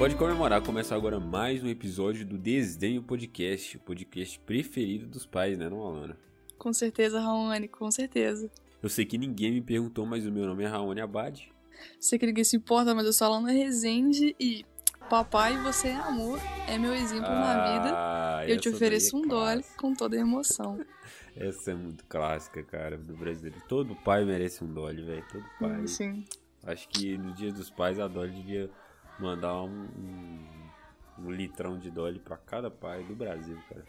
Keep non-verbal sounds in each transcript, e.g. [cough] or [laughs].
pode comemorar, começar agora mais um episódio do Desdenho Podcast, o podcast preferido dos pais, né, não, Alana? Com certeza, Raoni, com certeza. Eu sei que ninguém me perguntou, mas o meu nome é Raoni Abad. Sei que ninguém se importa, mas eu sou a Alana Rezende e papai, você é amor, é meu exemplo ah, na vida. Eu te ofereço é um dólar com toda a emoção. [laughs] Essa é muito clássica, cara, do brasileiro. Todo pai merece um dólar, velho. Todo pai. Sim. Acho que no dia dos pais a Dolly devia mandar um, um, um litrão de Dolly para cada pai do Brasil, cara.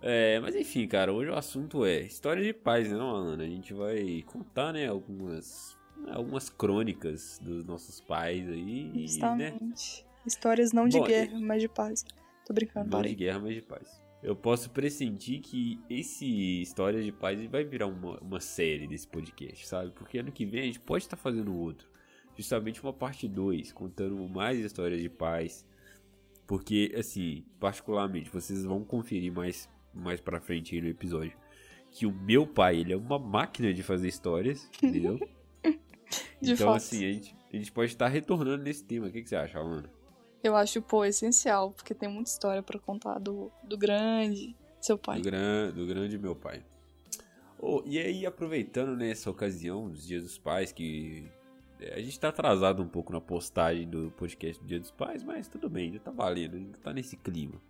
É, mas enfim, cara, hoje o assunto é história de paz, né, não, Alana? A gente vai contar, né, algumas, algumas crônicas dos nossos pais aí, Justamente. né? Histórias não de Bom, guerra, mas de paz. Tô brincando, Não parei. de guerra, mas de paz. Eu posso pressentir que esse História de Paz vai virar uma, uma série desse podcast, sabe? Porque ano que vem a gente pode estar fazendo outro justamente uma parte 2, contando mais histórias de paz. Porque, assim, particularmente, vocês vão conferir mais, mais pra frente aí no episódio. Que o meu pai, ele é uma máquina de fazer histórias, [laughs] entendeu? de então, fato. assim, a gente, a gente pode estar retornando nesse tema. O que, que você acha, Alana? Eu acho, pô, essencial, porque tem muita história para contar do, do grande, seu pai. Do, gran, do grande meu pai. Oh, e aí, aproveitando nessa ocasião, dos Dias dos Pais, que a gente tá atrasado um pouco na postagem do podcast do Dia dos Pais, mas tudo bem, já tá valendo, ainda tá nesse clima.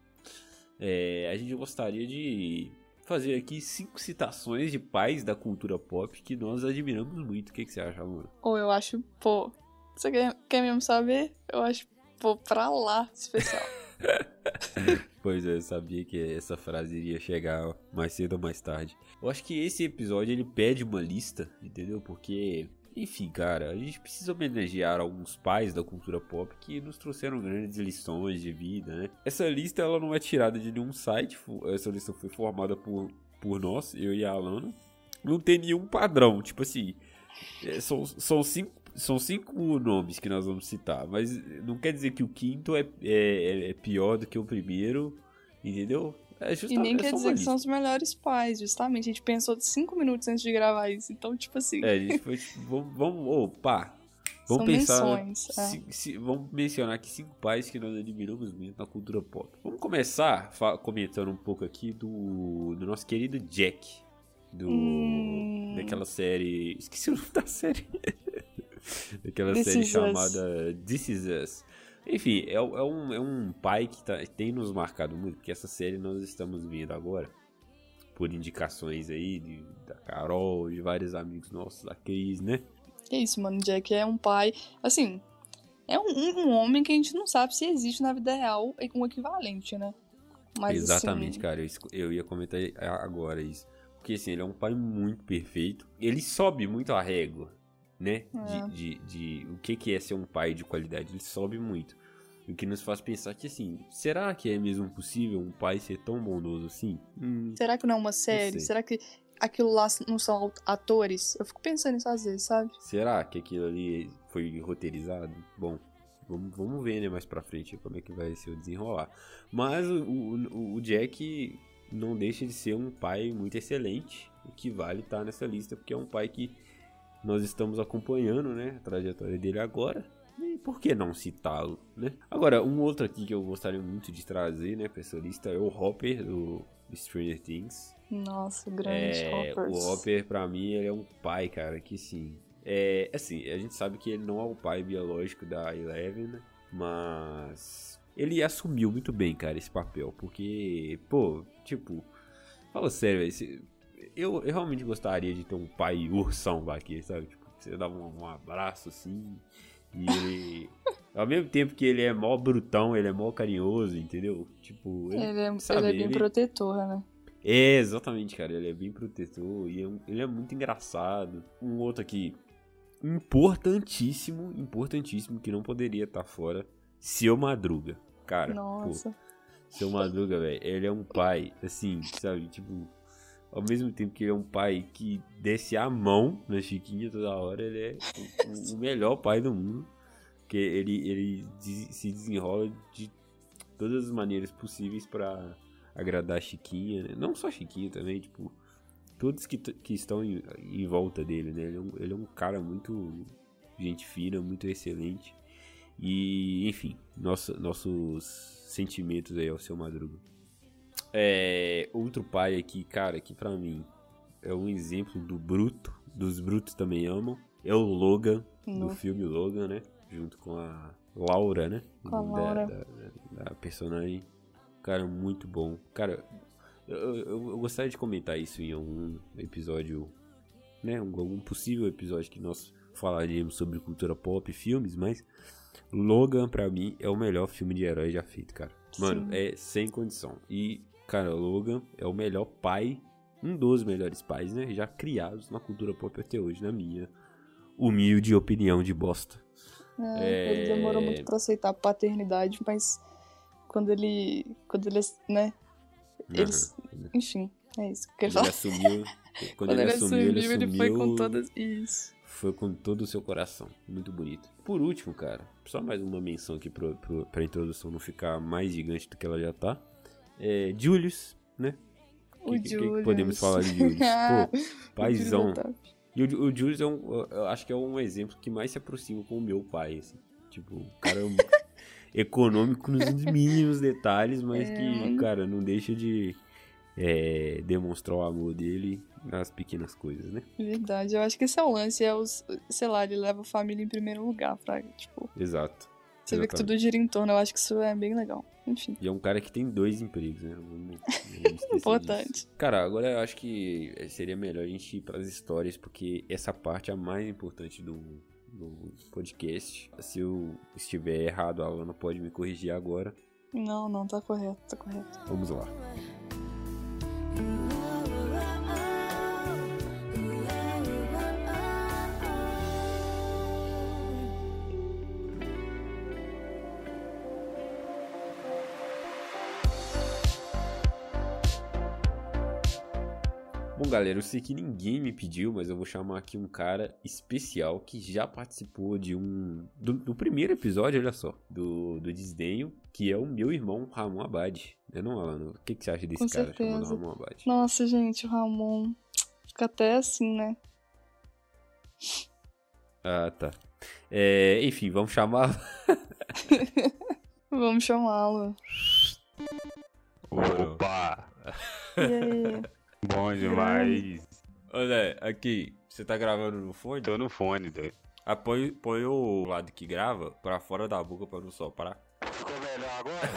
É, a gente gostaria de fazer aqui cinco citações de pais da cultura pop que nós admiramos muito. O que, que você acha, amor? Ou eu acho, pô, você quer, quer mesmo saber? Eu acho, pô, pra lá especial. [laughs] [laughs] pois é, eu sabia que essa frase iria chegar mais cedo ou mais tarde. Eu acho que esse episódio ele pede uma lista, entendeu? Porque enfim, cara, a gente precisa homenagear alguns pais da cultura pop que nos trouxeram grandes lições de vida, né? Essa lista ela não é tirada de nenhum site, essa lista foi formada por, por nós, eu e a Alana. Não tem nenhum padrão, tipo assim, é, são, são cinco são cinco nomes que nós vamos citar, mas não quer dizer que o quinto é, é, é pior do que o primeiro, entendeu? É e nem quer dizer que são os melhores pais, justamente. A gente pensou de cinco minutos antes de gravar isso. Então, tipo assim. É, a gente foi tipo, vamos, vamos opa. Vamos são pensar. Menções, se, é. se, vamos mencionar aqui cinco pais que nós admiramos muito na cultura pop. Vamos começar comentando um pouco aqui do, do nosso querido Jack. Do, hum... Daquela série. Esqueci o nome da série. [laughs] daquela This série chamada Us. This Is Us. Enfim, é, é, um, é um pai que tá, tem nos marcado muito, porque essa série nós estamos vendo agora, por indicações aí de, da Carol, de vários amigos nossos, da Cris, né? É isso, mano. Jack é um pai, assim, é um, um, homem que a gente não sabe se existe na vida real um equivalente, né? Mas, Exatamente, assim... cara. Eu, eu ia comentar agora isso. Porque, assim, ele é um pai muito perfeito. Ele sobe muito a régua né? É. De, de, de, o que, que é ser um pai de qualidade. Ele sobe muito. O que nos faz pensar que, assim, será que é mesmo possível um pai ser tão bondoso assim? Hum, Será que não é uma série? Será que aquilo lá não são atores? Eu fico pensando nisso às vezes, sabe? será que aquilo ali foi roteirizado? Bom, vamos, vamos ver, né, mais pra frente como é que vai ser o desenrolar. Mas o, o, o Jack não deixa de ser um pai muito excelente, o que vale estar nessa lista, porque é um pai que nós estamos acompanhando, né, a trajetória dele agora. E por que não citá-lo, né? Agora, um outro aqui que eu gostaria muito de trazer, né, pra essa lista é o Hopper do Stranger Things. Nossa, grande É, Hoppers. o Hopper, pra mim, ele é um pai, cara, que sim. É, assim, a gente sabe que ele não é o pai biológico da Eleven, né? Mas ele assumiu muito bem, cara, esse papel. Porque, pô, tipo, fala sério, velho, se- eu, eu realmente gostaria de ter um pai [laughs] ursão aqui, sabe? Tipo, você dava um, um abraço assim. E ele. [laughs] ao mesmo tempo que ele é mó brutão, ele é mó carinhoso, entendeu? Tipo, ele, Ele é, sabe, ele é bem ele- protetor, né? é, exatamente, cara. Ele é bem protetor e é um- ele é muito engraçado. Um outro aqui, importantíssimo, importantíssimo, que não poderia estar fora. Seu Madruga. Cara, Nossa. pô, seu Madruga, velho, ele é um pai, assim, sabe? Tipo, ao mesmo tempo que ele é um pai que desce a mão na Chiquinha toda hora, ele é o, o melhor pai do mundo. Porque ele, ele se desenrola de todas as maneiras possíveis pra agradar a Chiquinha, né? Não só a Chiquinha também, tipo, todos que, que estão em, em volta dele, né? Ele é, um, ele é um cara muito gente fina, muito excelente. E, enfim, nossa, nossos sentimentos aí ao seu Madruga. É, outro pai aqui, cara, que pra mim é um exemplo do bruto, dos brutos também amam. É o Logan, do filme Logan, né? Junto com a Laura, né? Com a Laura. Da, da- da personagem. Cara, muito bom. Cara, eu, eu- eu gostaria de comentar isso em algum episódio, né? Um, algum possível episódio que nós falaríamos sobre cultura pop e filmes, mas Logan, pra mim, é o melhor filme de herói já feito, cara. Mano, Sim. é sem condição. E, cara, Logan é o melhor pai, um dos melhores pais, né? Já criados na cultura pop até hoje, na minha humilde opinião de bosta. É, Ele É. demorou muito pra aceitar a paternidade, mas quando ele. Quando ele, né? Eles. Aham. Enfim, é isso que eu quero ele assumiu, quando, Quando ele, ele assumiu, assumiu, ele ele assumiu, foi com todas. Isso. foi com todo o seu coração. Muito bonito. Por último, cara, só mais uma menção aqui pro, pro, pra introdução não ficar mais gigante do que ela já tá. É, Julius, né? O que, que- que Julius. podemos falar de Julius? [laughs] Pô, Julius paizão. E o, o Julius é um, eu acho que é um exemplo que mais se aproxima com o meu pai, assim. Tipo, o cara é [laughs] econômico nos mínimos detalhes, mas É, que, cara, não deixa de é, demonstrar o amor dele nas pequenas coisas, né? Verdade, eu acho que esse é o lance, é os, sei lá, ele leva a família em primeiro lugar, Fraga. Tipo, Exato. Você vê que tudo gira em torno, eu acho que isso é bem legal. Enfim, E é um cara que tem dois empregos, né? Vamos, vamos [laughs] Importante. disso. Cara, agora eu acho que seria melhor a gente ir pras histórias, porque essa parte é a mais importante do, do podcast. Se eu estiver errado, a Alana pode me corrigir agora. não, não, tá correto, tá correto. Vamos lá. Bom, galera, eu sei que ninguém me pediu, mas eu vou chamar aqui um cara especial que já participou de um. do, do primeiro episódio, olha só, do, do Desdenho, que é o meu irmão Ramon Abad. Né, não, Alano? O que, que você acha desse Com cara chamado. Ramon Abad? Nossa, gente, o Ramon fica até assim, né? Ah, tá. É, enfim, vamos chamar. [laughs] Vamos chamá-lo. Opa! E aí? Bom demais. Olha, aqui, você tá gravando no fone? Tô no fone, doido. Ah, põe, põe o lado que grava pra fora da boca pra não soprar. Ficou melhor agora?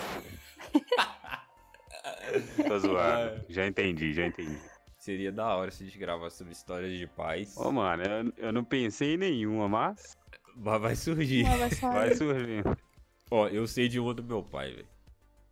[laughs] Tô zoado. Já entendi, já entendi. Seria da hora se a gente gravasse sobre histórias de paz. Ô, mano, eu, eu não pensei em nenhuma, mas Mas vai surgir. Ah, vai vai surgir. Ó, eu sei de uma do meu pai, velho.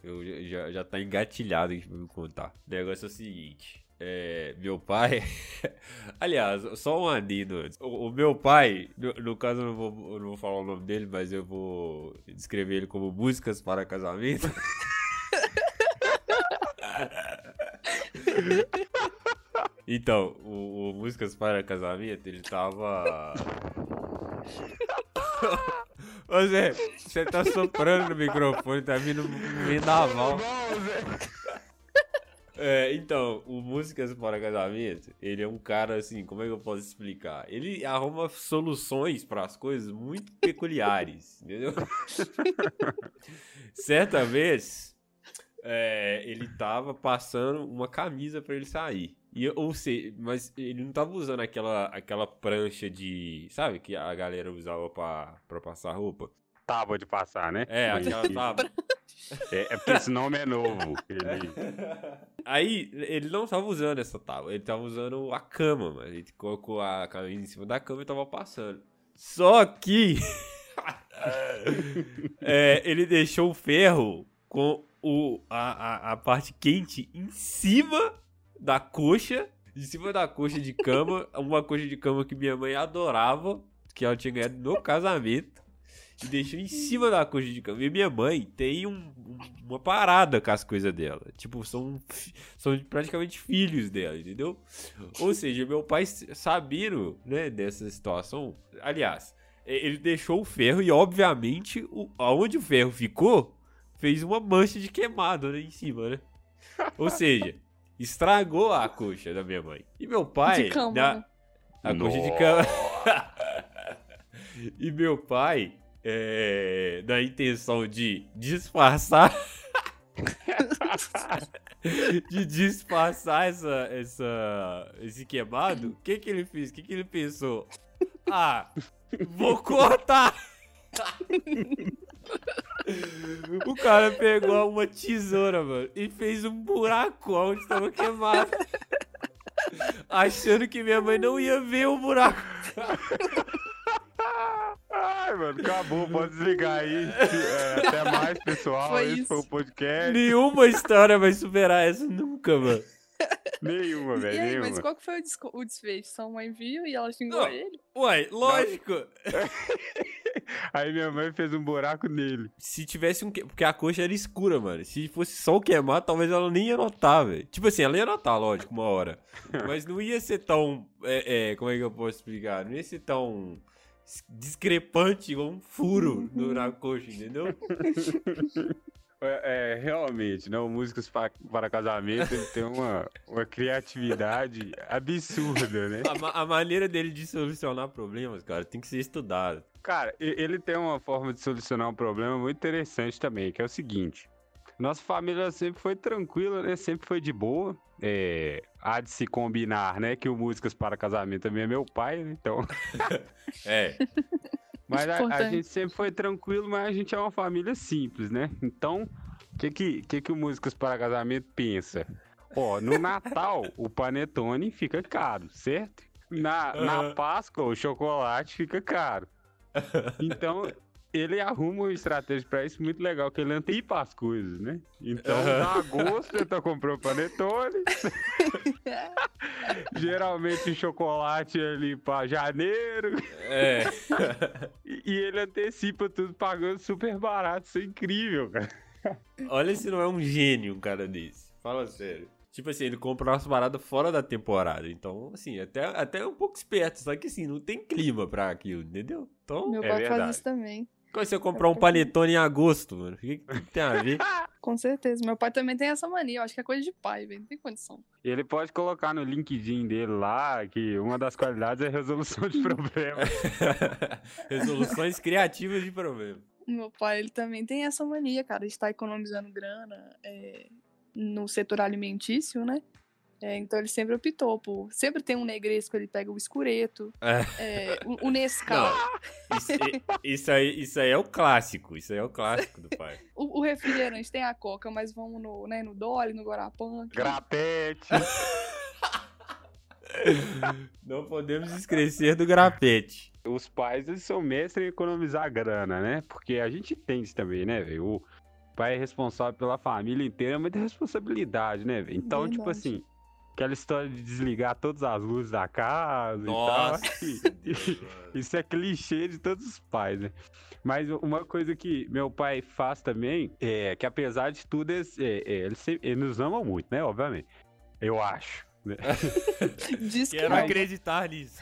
Eu já, já, já tá engatilhado aqui pra me contar. O negócio é o seguinte. É, meu pai. [laughs] Aliás, só um adendo. O, o meu pai, no, no caso eu não, vou, eu não vou falar o nome dele, mas eu vou descrever ele como Músicas para Casamento. [laughs] Então, o, o Músicas para Casamento, ele tava. [laughs] Ô Zé, você tá soprando no microfone, tá vindo vendaval. É, então, o Músicas para Casamento, ele é um cara assim, como é que eu posso explicar? Ele arruma soluções para as coisas muito peculiares, [laughs] entendeu? Certa vez, é, ele tava passando uma camisa pra ele sair. E, ou seja, mas ele não tava usando aquela, aquela prancha de. Sabe? Que a galera usava pra passar roupa. Tábua de passar, né? É, aquela tábua. É, é porque esse nome é novo. Ele... [laughs] Aí, ele não tava usando essa tábua, ele tava usando a cama, mano. Ele colocou a camisa em cima da cama e tava passando. Só que. [laughs] é, ele deixou o ferro com o, a, a, a parte quente em cima da coxa. Em cima da coxa de cama. Uma coxa de cama que minha mãe adorava. Que ela tinha ganhado no casamento. E deixou em cima da coxa de cama. E minha mãe tem um- um- uma parada com as coisas dela. Tipo, são, são praticamente filhos dela, entendeu? Ou seja, meu pai sabendo, né, dessa situação. Aliás, ele deixou o ferro e, obviamente, o, aonde o ferro ficou, fez uma mancha de queimado né, em cima, né? Ou seja, estragou a coxa da minha mãe. E meu pai. De cama, da- né? A coxa de cama. [laughs] e meu pai é, na intenção de disfarçar. [laughs] de disfarçar essa, essa, esse queimado, o que que ele fez? O que que ele pensou? Ah, vou cortar! o cara pegou uma tesoura, mano, e fez um buraco onde estava queimado. Achando que minha mãe não ia ver o buraco. Ai, mano, acabou, pode desligar aí. É, até mais, pessoal. Foi Esse isso. foi o podcast. Nenhuma história vai superar essa nunca, mano. Nenhuma, E velho, aí, nenhuma. mas qual que foi o, desco- o desfecho? Sua mãe viu e ela xingou Não. ele? Uai, lógico. [laughs] Aí minha mãe fez um buraco nele. Se tivesse um. que- Porque a coxa era escura, mano. Se fosse só o queimar, talvez ela nem ia notar, velho. Tipo assim, ela ia notar, lógico, uma hora. [laughs] Mas não ia ser tão. É, é, como é que eu posso explicar? Não ia ser tão discrepante igual um furo no- na coxa, entendeu? [laughs] É, é, realmente, não, músicas para, para casamento ele tem uma, uma criatividade absurda, né? A, a maneira dele de solucionar problemas, cara, tem que ser estudada. Cara, ele tem uma forma de solucionar um problema muito interessante também, que é o seguinte. Nossa família sempre foi tranquila, né? Sempre foi de boa. É, há de se combinar, né? Que o Músicas para Casamento também é meu pai, né? Então... [laughs] É. Mas a, a gente sempre foi tranquilo, mas a gente é uma família simples, né? Então, o que que, que que o Músicas para Casamento pensa? Ó, no Natal, o panetone fica caro, certo? Na, na. Páscoa, o chocolate fica caro. Então, ele arruma uma estratégia pra isso muito legal, que ele antecipa as coisas, né? Então, Aham. em agosto, eu tô comprando panetone. [laughs] Geralmente, chocolate ali pra janeiro. É. E e ele antecipa tudo pagando super barato. Isso é incrível, cara. Olha se não é um gênio um cara desse. Fala sério. Tipo assim, ele compra umas paradas fora da temporada. Então, assim, até, até um pouco esperto. Só que assim, não tem clima pra aquilo, entendeu? Então, Meu É pai verdade. faz isso também. Quando você comprar um panetone em agosto, mano, o que, que tem a ver? [laughs] Com certeza. Meu pai também tem essa mania. Eu acho que é coisa de pai, velho. Não tem condição. Ele pode colocar no LinkedIn dele lá que uma das qualidades é resolução de problemas. [laughs] Resoluções criativas de problema. Meu pai, ele também tem essa mania, cara, de estar economizando grana é, no setor alimentício, né? É, então ele sempre optou por. Sempre tem um negresco, ele pega o escureto, É. é, o, o Nescau. Não, isso, isso aí, isso aí é o clássico. Isso aí é o clássico do pai. O, o refrigerante tem a coca, mas vamos no, né, no Dolly, no Guarapã. Grapete. [laughs] Não podemos esquecer do grapete. Os pais, eles são mestres em economizar grana, né? Porque a gente tem isso também, né, velho? O pai é responsável pela família inteira, é muita responsabilidade, né, velho? Então, tipo Verdade. assim, aquela história de desligar todas as luzes da casa Nossa. e tal. [laughs] [laughs] Isso é clichê de todos os pais, né? Mas uma coisa que meu pai faz também é que, apesar de tudo, eles, é, é, eles, se- eles nos amam muito, né? Obviamente. Eu acho. né? [laughs] Diz que Quero não. acreditar nisso.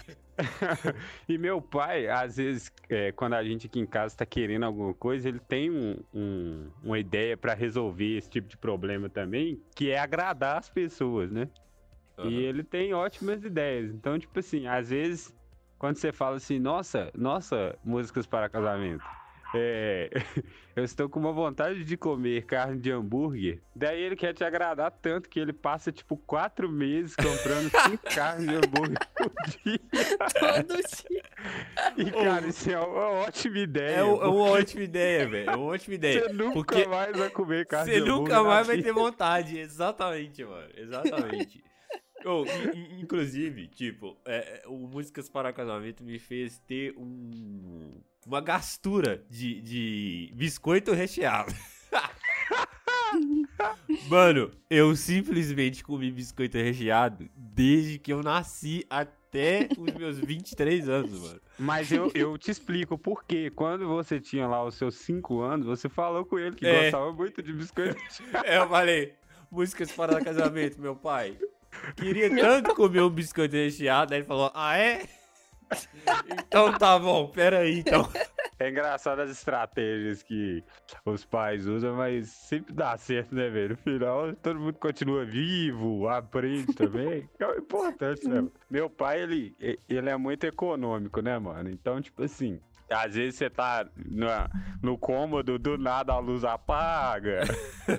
e meu pai, às vezes, é, quando a gente aqui em casa tá querendo alguma coisa, ele tem um- um- uma ideia pra resolver esse tipo de problema também, que é agradar as pessoas, né? E ele tem ótimas ideias. Então, tipo assim, às vezes, quando você fala assim, nossa, nossa, músicas para casamento. É, [laughs] eu estou com uma vontade de comer carne de hambúrguer. Daí ele quer te agradar tanto que ele passa tipo quatro meses comprando [laughs] cinco carnes de hambúrguer por dia. Todo [laughs] dia. E cara, isso é uma ótima ideia. É, o- é uma porque ótima ideia, velho. É uma ótima ideia. Você nunca porque mais vai comer carne Você de hambúrguer. nunca na mais vai ter vontade. Exatamente, mano. Exatamente. Oh, in- in- inclusive, tipo, é, é, o Músicas para Casamento me fez ter um, uma gastura de, de biscoito recheado. [laughs] Mano, eu simplesmente comi biscoito recheado desde que eu nasci até os meus 23 anos, mano. Mas eu, eu te explico por quê. Quando você tinha lá os seus 5 anos, você falou com ele que É. gostava muito de biscoito. Eu falei, músicas para casamento, meu pai. Queria tanto comer um biscoito recheado. Aí ele falou, ah, é? Então tá bom, pera aí, então. É engraçado as estratégias que os pais usam, mas sempre dá certo, né, velho? No final, todo mundo continua vivo, aprende também. É o importante, né? mano? Meu pai, ele, ele é muito econômico, né, mano? Então, tipo assim, Às vezes você tá no, no cômodo, do nada a luz apaga.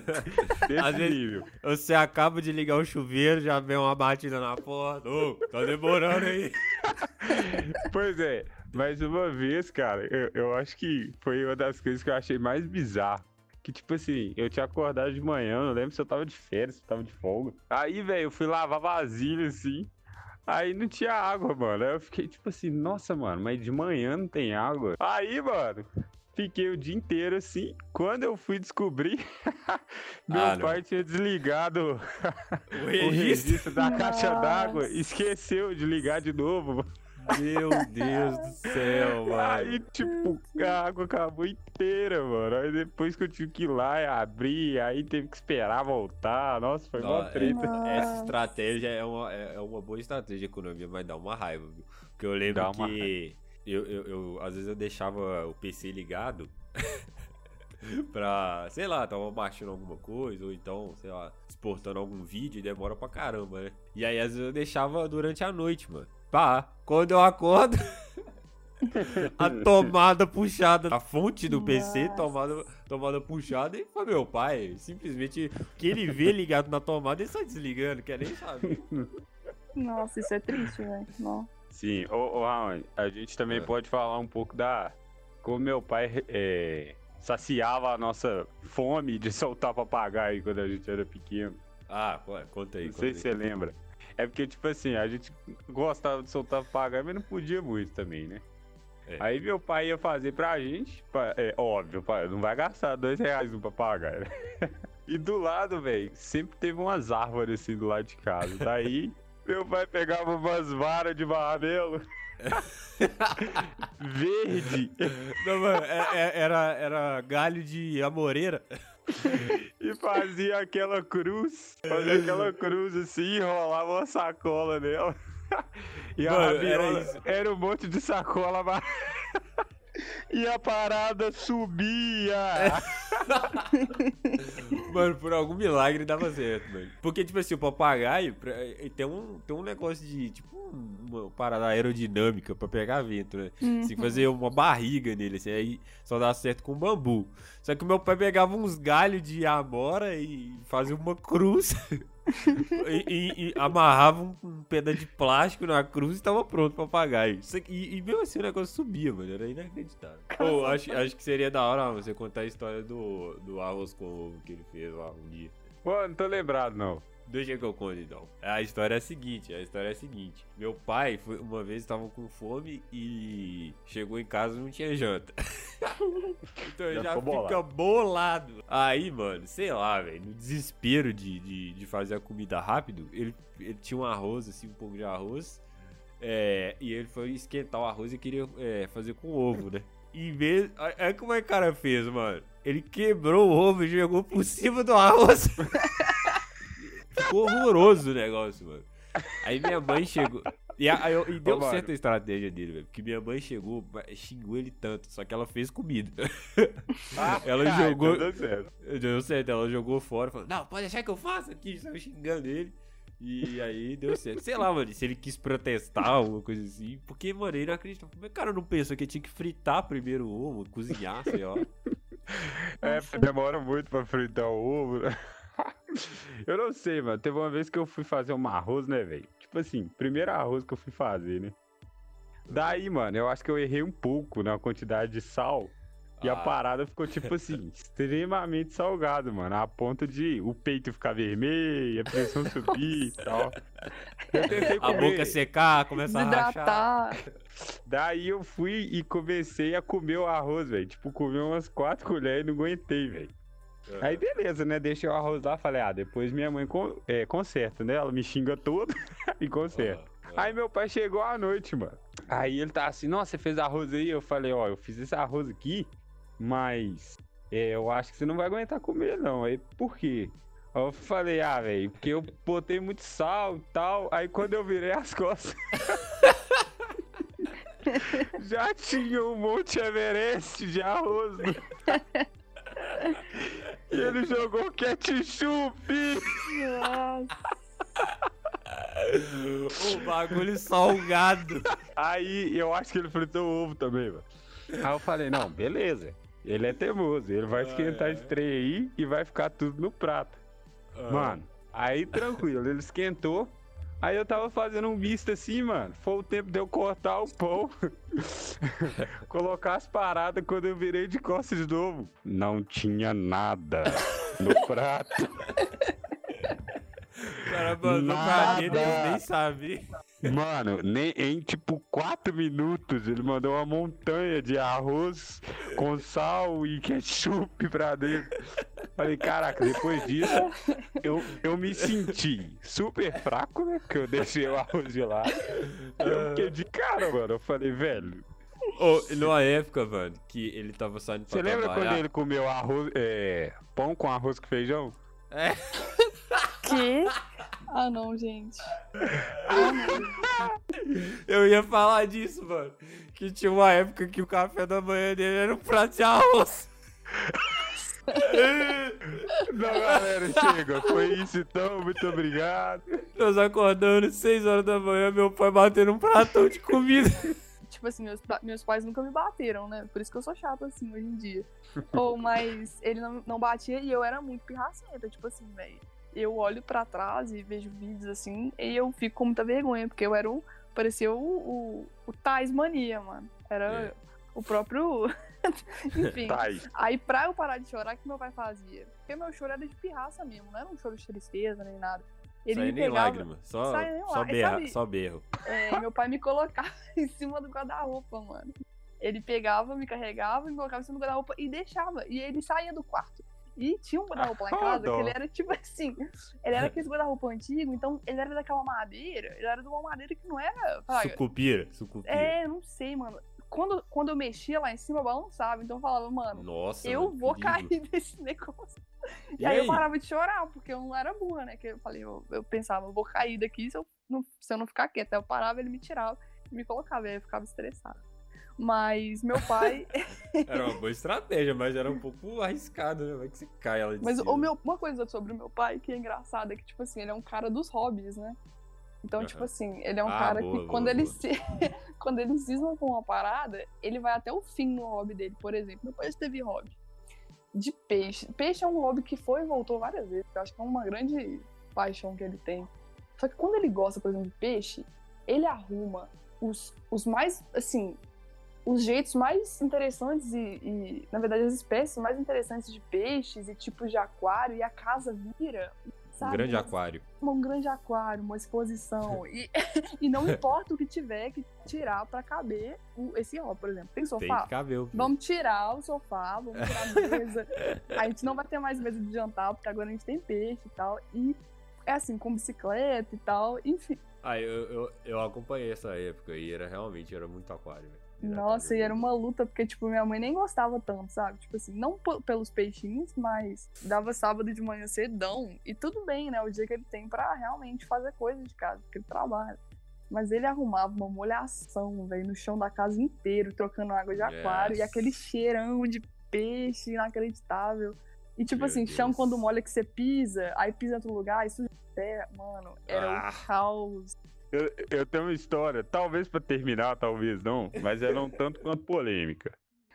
[laughs] Desse Às vezes- nível. Você acaba de ligar o chuveiro, já vem uma batida na porta. Ô, tá demorando aí. [laughs] Pois é, mas uma vez, cara, eu, eu acho que foi uma das coisas que eu achei mais bizarro. Que, tipo assim, eu tinha acordado de manhã, não lembro se eu tava de férias, se eu tava de folga. Aí, velho, eu fui lavar vasilha, assim. Aí não tinha água, mano. Aí eu fiquei tipo assim, nossa, mano, mas de manhã não tem água. Aí, mano, fiquei o dia inteiro assim. Quando eu fui descobrir, [laughs] meu Ah, pai tinha desligado O [laughs] o registro. registro da caixa d'água. Esqueceu de ligar de novo. Meu Deus do céu, mano. Aí, tipo, a água acabou inteira, mano. Aí depois que eu tive que ir lá e abrir, aí teve que esperar voltar. Nossa, foi uma Não, treta. é- essa estratégia é uma, é é uma boa estratégia de economia, mas dá uma raiva, viu? Porque eu lembro que eu, eu, eu- às vezes eu deixava o PC ligado [laughs] pra, sei lá, tava baixando alguma coisa, ou então, sei lá, exportando algum vídeo e demora pra caramba, né? E aí às vezes eu deixava durante a noite, mano. Pá, quando eu acordo, [laughs] a tomada puxada, a fonte do PC, Nossa. tomada, tomada puxada, e foi meu pai. Simplesmente o que ele vê ligado na tomada, ele só desligando, quer nem saber. Nossa, isso é triste, velho. Não. Sim, ô, ô a gente também É. pode falar um pouco da. Como meu pai é, saciava a nossa fome de [laughs] soltar papagaio quando a gente era pequeno. Ah, conta aí, Não conta sei aí. se você lembra. É porque, tipo assim, a gente gostava de soltar papagaio, mas não podia muito também, né? É. Aí meu pai ia fazer pra gente, pa- é óbvio, pai, não vai gastar dois reais no papagaio. né? [laughs] E do lado, velho, sempre teve umas árvores assim do lado de casa. Daí meu pai pegava umas varas de marmelo [laughs] verde Não, mano, é- é- era, era galho de amoreira. e fazia aquela cruz. Fazia aquela cruz assim, enrolava uma sacola nela. [laughs] E a Mano, era rabiola isso. era um monte de sacola amarela. E a parada subia. [laughs] Mano, por algum milagre dava certo, mano. Porque, tipo assim, o papagaio tem um, tem um negócio de, tipo, uma parada aerodinâmica pra pegar vento, né? Que fazer uma barriga nele, assim, aí só dá certo com bambu. Só que o meu pai pegava uns galhos de amora e fazia uma cruz. [laughs] e, e- e amarrava um, um pedaço de plástico na cruz e tava pronto. Isso aqui- E, e mesmo assim o negócio subia, mano. Era inacreditável. Pô, acho, acho que seria da hora você contar a história do, do arroz com ovo que ele fez lá um dia. Pô, não tô lembrado, não. Deixa que eu conte então. A história é a seguinte, a história é a seguinte. Meu pai, foi, uma vez, tava com fome e chegou em casa e não tinha janta. [laughs] então ele Já já fica bolado. Aí, mano, sei lá, velho, no desespero de, de, de fazer a comida rápido, ele, ele tinha um arroz, assim, um pouco de arroz. É, e ele foi esquentar o arroz e queria é, fazer com ovo, né? Em vez. É como é que o cara fez, mano? Ele quebrou o ovo e jogou por cima do arroz. [laughs] Ficou horroroso o negócio, mano. Aí minha mãe chegou. E, a- eu- e deu Ô, certo a estratégia dele, velho. Porque minha mãe chegou, xingou ele tanto, só que ela fez comida. [laughs] Ela Ah, jogou- deu certo. Deu certo, ela jogou fora, falou, não, pode deixar que eu faça aqui, saiu xingando ele. E aí deu certo. Sei lá, mano, se ele quis protestar, alguma coisa assim. Porque, mano, ele não acredita. Como é que o cara não pensou que tinha que fritar primeiro o ovo, cozinhar, sei lá. É, demora muito pra fritar o ovo, né? Eu não sei, mano. Teve uma vez que eu fui fazer um arroz, né, velho? Tipo assim, primeiro arroz que eu fui fazer, né? Daí, mano, eu acho que eu errei um pouco na quantidade de sal. E a Ah. parada ficou, tipo assim, [laughs] extremamente salgado, mano. A ponto de o peito ficar vermelho, a pressão [laughs] subir e tal. Eu tentei A comer. boca secar, começa a rachar. Daí eu fui e comecei a comer o arroz, velho. Tipo, comi umas quatro [laughs] colheres e não aguentei, velho. Aí beleza, né? Deixei o arroz lá, falei, ah, depois minha mãe con- é, conserta, né? Ela me xinga todo [laughs] e conserta. Ah, Aí meu pai chegou à noite, mano. Aí ele tá assim, nossa, você fez arroz aí? Eu falei, ó, eu fiz esse arroz aqui, mas é, eu acho que você não vai aguentar comer, não. Aí, por quê? Aí eu falei, ah, velho, porque eu botei muito sal e tal. Aí quando eu virei as costas. [laughs] Já tinha um Monte Everest de arroz. [laughs] e ele jogou ketchup. Nossa. O bagulho salgado. Aí eu acho que ele fritou o ovo também, mano. Aí eu falei, não, beleza. Ele é teimoso, ele vai Ah, esquentar é. esse trem aí e vai ficar tudo no prato. Ah. Mano, aí tranquilo, ele esquentou. Aí eu tava fazendo um misto assim, mano. Foi o tempo de eu cortar o pão, [laughs] colocar as paradas quando eu virei de costas de novo. Não tinha nada no [laughs] prato. O cara mandou pra Nada. dentro, eles nem sabe. Mano, nem, em tipo 4 minutos ele mandou uma montanha de arroz com sal e ketchup pra dentro. Falei, caraca, depois disso eu, eu me senti super fraco, né? Porque eu deixei o arroz de lado. Eu fiquei de cara, mano. Eu falei, velho. Ô, numa época, mano, que ele tava saindo pra Você lembra trabalhar. quando ele comeu arroz, é, pão com arroz com feijão? É, Que? Ah, não, gente. eu ia falar disso, mano. Que tinha uma época que o café da manhã dele era um prato de arroz. Não, galera, chega. Foi isso então. Muito obrigado. Nós acordando 6 horas da manhã, meu pai batendo um pratão de comida. Tipo assim, meus, meus pais nunca me bateram, né? Por isso que eu sou chata assim hoje em dia. Ou, mas ele não, não batia e eu era muito pirracenta. Tipo assim, velho. Eu olho pra trás e vejo vídeos assim e eu fico com muita vergonha, porque eu era o. Parecia o, o, o Tais Mania, mano. Era É. o próprio. [laughs] Enfim. Tá aí. Aí, pra eu parar de chorar, o que meu pai fazia? Porque meu choro era de pirraça mesmo, não era um choro de tristeza nem nada. Ele Sai me nem pegava, lágrima, só, nem só, berra, sabe- só berro. é, meu pai me colocava [laughs] em cima do guarda-roupa, mano. Ele pegava, me carregava, me colocava em cima do guarda-roupa e deixava. E ele saía do quarto. E tinha um guarda-roupa lá em [laughs] Ah, casa que ele era tipo assim. Ele era aquele guarda-roupa antigo, então ele era daquela madeira. Ele era de uma madeira que não era. Sucupira, sucupira. É, não sei, mano. Quando, quando eu mexia lá em cima, eu balançava. Então eu falava, mano, Nossa, eu vou cair [laughs] desse negócio. E, E aí, eu aí? parava de chorar, porque eu não era burra, né? Que eu falei, eu, eu pensava, eu vou cair daqui se eu, não, se eu não ficar quieta. Eu parava, ele me tirava e me colocava. Aí eu ficava estressada. Mas meu pai. [laughs] Era uma boa [laughs] estratégia, mas era um pouco arriscado, né? Vai que você cai ela de Mas cima. o meu, uma coisa sobre o meu pai que é engraçada é que, tipo assim, ele é um cara dos hobbies, né? Então, tipo Aham. assim, ele é um Ah, cara boa, que boa, quando ele boa. se. [laughs] quando ele cisma com uma parada, ele vai até o fim no hobby dele. Por exemplo, meu pai já teve hobby de peixe. Peixe é um hobby que foi e voltou várias vezes. Eu acho que é uma grande paixão que ele tem. Só que quando ele gosta, por exemplo, de peixe, ele arruma os, os mais, assim, os jeitos mais interessantes e, e, na verdade, as espécies mais interessantes de peixes e tipos de aquário, e a casa vira, Um sabe? grande uma- aquário. um grande aquário, uma exposição. [laughs] e, [laughs] e não importa o que tiver que tirar pra caber o- esse hobby, por exemplo. Tem Tem sofá? que caber o. Vamos tirar o sofá, vamos tirar a mesa. a gente não vai ter mais mesa de jantar, porque agora a gente tem peixe e tal. E é assim, com bicicleta e tal. Enfim. Ah, eu, eu, eu acompanhei essa época e era realmente era muito aquário, velho. Nossa, e era uma luta, porque, tipo, minha mãe nem gostava tanto, sabe? Tipo assim, não pelos peixinhos, mas dava sábado de manhã cedão. E tudo bem, né? O dia que ele tem pra realmente fazer coisa de casa, porque ele trabalha. Mas ele arrumava uma molhação, velho, no chão da casa inteiro, trocando água de aquário. E Yes. aquele cheirão de peixe inacreditável. E tipo Meu assim, chão Deus. quando molha que você pisa, aí pisa em outro lugar, isso de terra, mano, era Ah. o caos. Eu, eu tenho uma história, talvez pra terminar, talvez não, mas ela é um tanto quanto polêmica.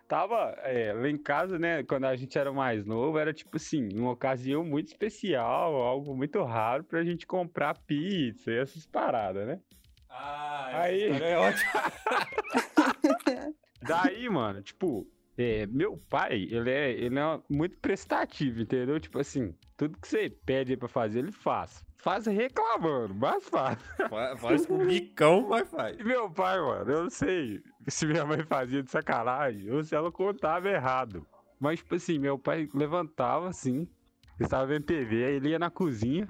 Tava é, lá em casa, né, quando a gente era mais novo, era tipo assim, uma ocasião muito especial, algo muito raro pra gente comprar pizza e essas paradas, né? Ah, essa Aí- é ótima. [laughs] Daí, mano, tipo, é, meu pai, ele é, ele é muito prestativo, entendeu? Tipo assim, tudo que você pede pra fazer, ele faz. Faz reclamando, mas faz. Fa- Faz com bicão, mas faz. E meu pai, mano, eu não sei se minha mãe fazia de sacanagem ou se ela contava errado. Mas, tipo assim, meu pai levantava assim, estava vendo TV, aí ele ia na cozinha,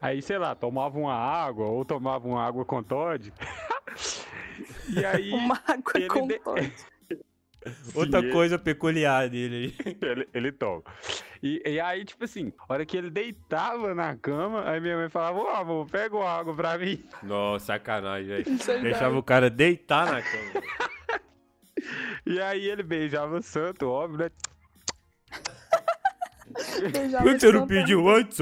aí, sei lá, tomava uma água ou tomava uma água com Todd. [laughs] e aí Uma água ele com de- Todd. [laughs] Outra ele- coisa peculiar dele aí. [laughs] ele, ele toma. E, e aí, tipo assim, a hora que ele deitava na cama, aí minha mãe falava, ô amor, pega uma água pra mim. [laughs] Nossa, sacanagem, velho. Aí Deixava o cara deitar na cama. E aí ele beijava o santo, óbvio, né? beijava Por que você não pediu antes?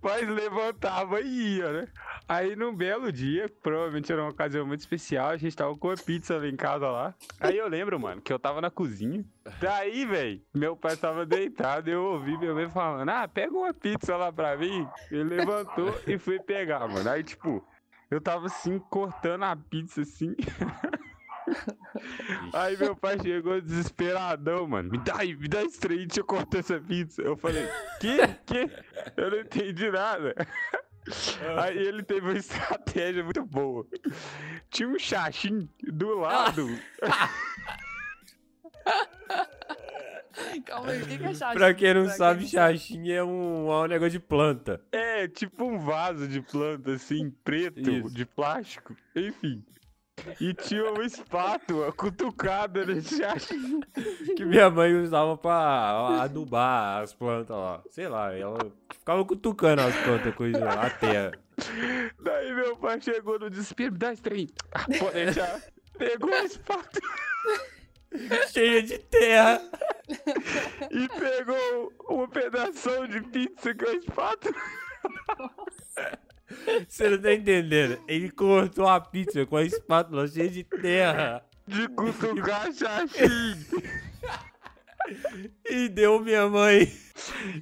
Mas levantava e ia, né? Aí num belo dia, provavelmente era uma ocasião muito especial, a gente tava com a pizza lá em casa lá. Aí eu lembro, mano, que eu tava na cozinha. Daí, velho, meu pai tava deitado e eu ouvi meu mãe falando: Ah, pega uma pizza lá pra mim. Ele levantou e foi pegar, mano. Aí, tipo, eu tava assim, cortando a pizza assim. Aí meu pai chegou desesperadão, mano. Me dá me dá esse trem, deixa eu cortar essa pizza. Eu falei, que? Que? Eu não entendi nada. [laughs] Aí ele teve uma estratégia muito boa. Tinha um chachim do lado. [laughs] Calma aí, o que que é chachim? Pra quem não Pra sabe, não chachim é um, é um negócio de planta. É, tipo um vaso de planta, assim, preto, Isso. de plástico. Enfim. E tinha uma espátula cutucada nesse [laughs] chachim. Que minha mãe usava pra adubar as plantas lá. Sei lá, ela ficava cutucando as plantas, coisa lá, a terra. Daí meu pai chegou no desespero, me dá esse trem. Ah, pode deixar. Pegou a espátula Cheia de terra. e pegou uma pedação de pizza com a espátula. [laughs] Você não tá entendendo? Ele cortou a pizza com a espátula cheia de terra. De cutucar chachim. [laughs] E deu minha mãe.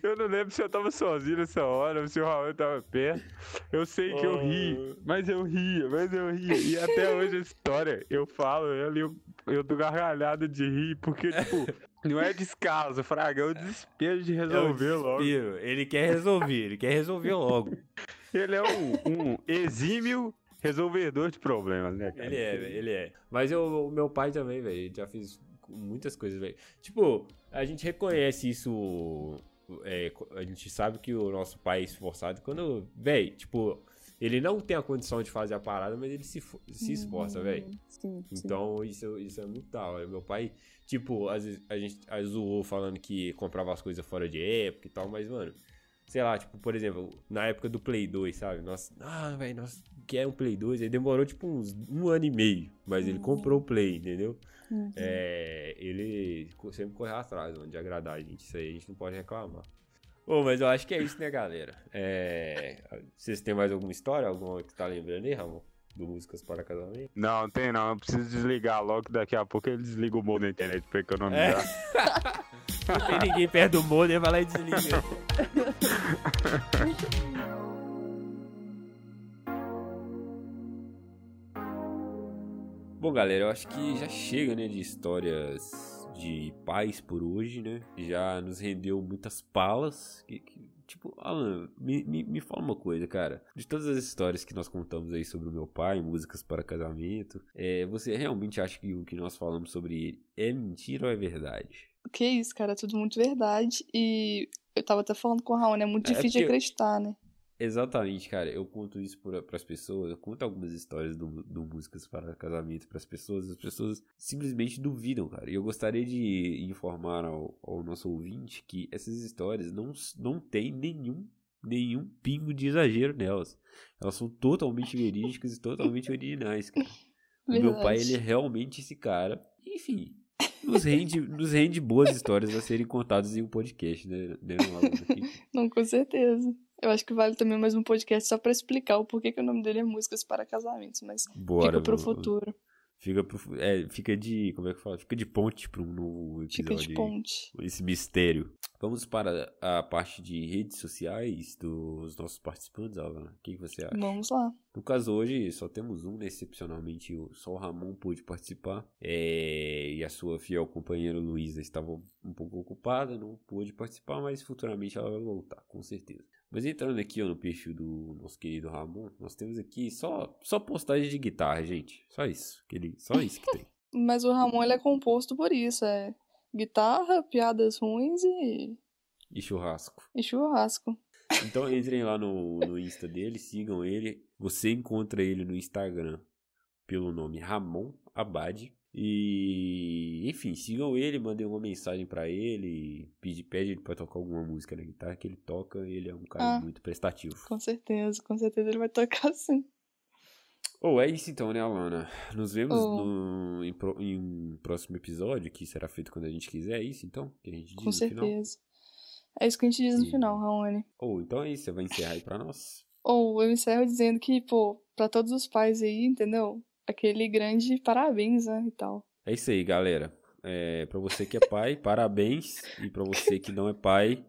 Eu não lembro se eu tava sozinho nessa hora ou se o Raul tava perto. Eu sei que eu ri, mas eu ria, mas eu ria. E até hoje a história, eu falo, eu, eu, eu tô gargalhado de rir, porque, tipo, [laughs] não é descaso, Fraga, é o desespero de resolver logo. Desespero. Ele quer resolver, ele quer resolver logo. Ele é um, um exímio resolvedor de problemas, né, cara? Ele é, ele é. Mas eu, o meu pai também, velho, já fez muitas coisas, velho. Tipo, a gente reconhece isso. é, a gente sabe que o nosso pai é esforçado quando, velho, tipo, ele não tem a condição de fazer a parada, mas ele se, se esforça, velho. Sim, sim. Então, isso, isso é muito da hora. Meu pai, tipo, às vezes a gente a zoou falando que comprava as coisas fora de época e tal, mas, mano, sei lá, tipo, por exemplo, na época do Play 2, sabe? Nós, ah, velho, nós quer um Play 2. Aí demorou, tipo, uns um ano e meio, mas ele comprou o Play, entendeu? Uhum. É, ele sempre correu atrás, mano, de agradar a gente. Isso aí a gente não pode reclamar. Ô, mas eu acho que é isso, né, galera? É, vocês têm mais alguma história? Alguma que tá lembrando aí, Ramon? Do Músicas para Casamento? Não, não tem não, eu preciso desligar logo, que daqui a pouco ele desliga o modo da internet pra economizar. [laughs] Não tem ninguém perto do modem, vai lá e desliga. [laughs] Bom, galera, eu acho que já chega, né, de histórias de paz por hoje, né? Já nos rendeu muitas palas. Que, que- tipo, Alan, me, me, me fala uma coisa, cara. De todas as histórias que nós contamos aí sobre o meu pai, músicas para casamento, é, você realmente acha que o que nós falamos sobre ele é mentira ou é verdade? Que isso, cara, é tudo muito verdade. E eu tava até falando com o Raul, né? É muito É difícil de porque eu- acreditar, né? Exatamente, cara. Eu conto isso para as pessoas. Eu conto algumas histórias do, do Músicas para Casamento para as pessoas. As pessoas simplesmente duvidam, cara. E eu gostaria de informar ao, ao nosso ouvinte que essas histórias não, não tem nenhum, nenhum pingo de exagero nelas. Elas são totalmente verídicas e totalmente originais, cara. [laughs] O meu pai, ele é realmente esse cara. Enfim, nos rende, nos rende boas histórias a serem contadas em um podcast, né, né? [laughs] Não, com certeza. Eu acho que vale também mais um podcast só pra explicar o porquê que o nome dele é Músicas para Casamentos, mas Bora, fica pro futuro. Fica, pro, é, fica de. Como é que fala? Fica de ponte para um novo episódio. Fica de ponte. Esse mistério. Vamos para a parte de redes sociais dos nossos participantes, Alan. O que, você acha? Vamos lá. No caso, hoje só temos um, né? Excepcionalmente, só o Ramon pôde participar. É, e a sua fiel companheira Luísa estava um pouco ocupada, não pôde participar, mas futuramente ela vai voltar, com certeza. Mas entrando aqui ó, no perfil do nosso querido Ramon, nós temos aqui só, só postagem de guitarra, gente. Só isso. Que ele, só isso que tem. [laughs] Mas o Ramon, ele é composto por isso, é guitarra, piadas ruins e, E churrasco. e churrasco. Então entrem lá no, no Insta dele, sigam ele. Você encontra ele no Instagram pelo nome Ramon Abad. E enfim, sigam ele, mandem uma mensagem pra ele, pede, pede ele pra tocar alguma música na guitarra que ele toca, ele é um cara Ah. muito prestativo. Com certeza, com certeza ele vai tocar [laughs] sim. Ou é isso então, né, Alana? Nos vemos Oh. no, em, pro- em um próximo episódio, que será feito quando a gente quiser, é isso então? Que a gente diz Com no final? certeza. É isso que a gente diz no E- final, Raoni. Ou então é isso, você vai encerrar aí pra nós? Ou eu encerro dizendo que, pô, pra todos os pais aí, entendeu? Aquele grande parabéns, né, e tal. É isso aí, galera. É, pra você que é pai, [laughs] parabéns. E pra você que não é pai,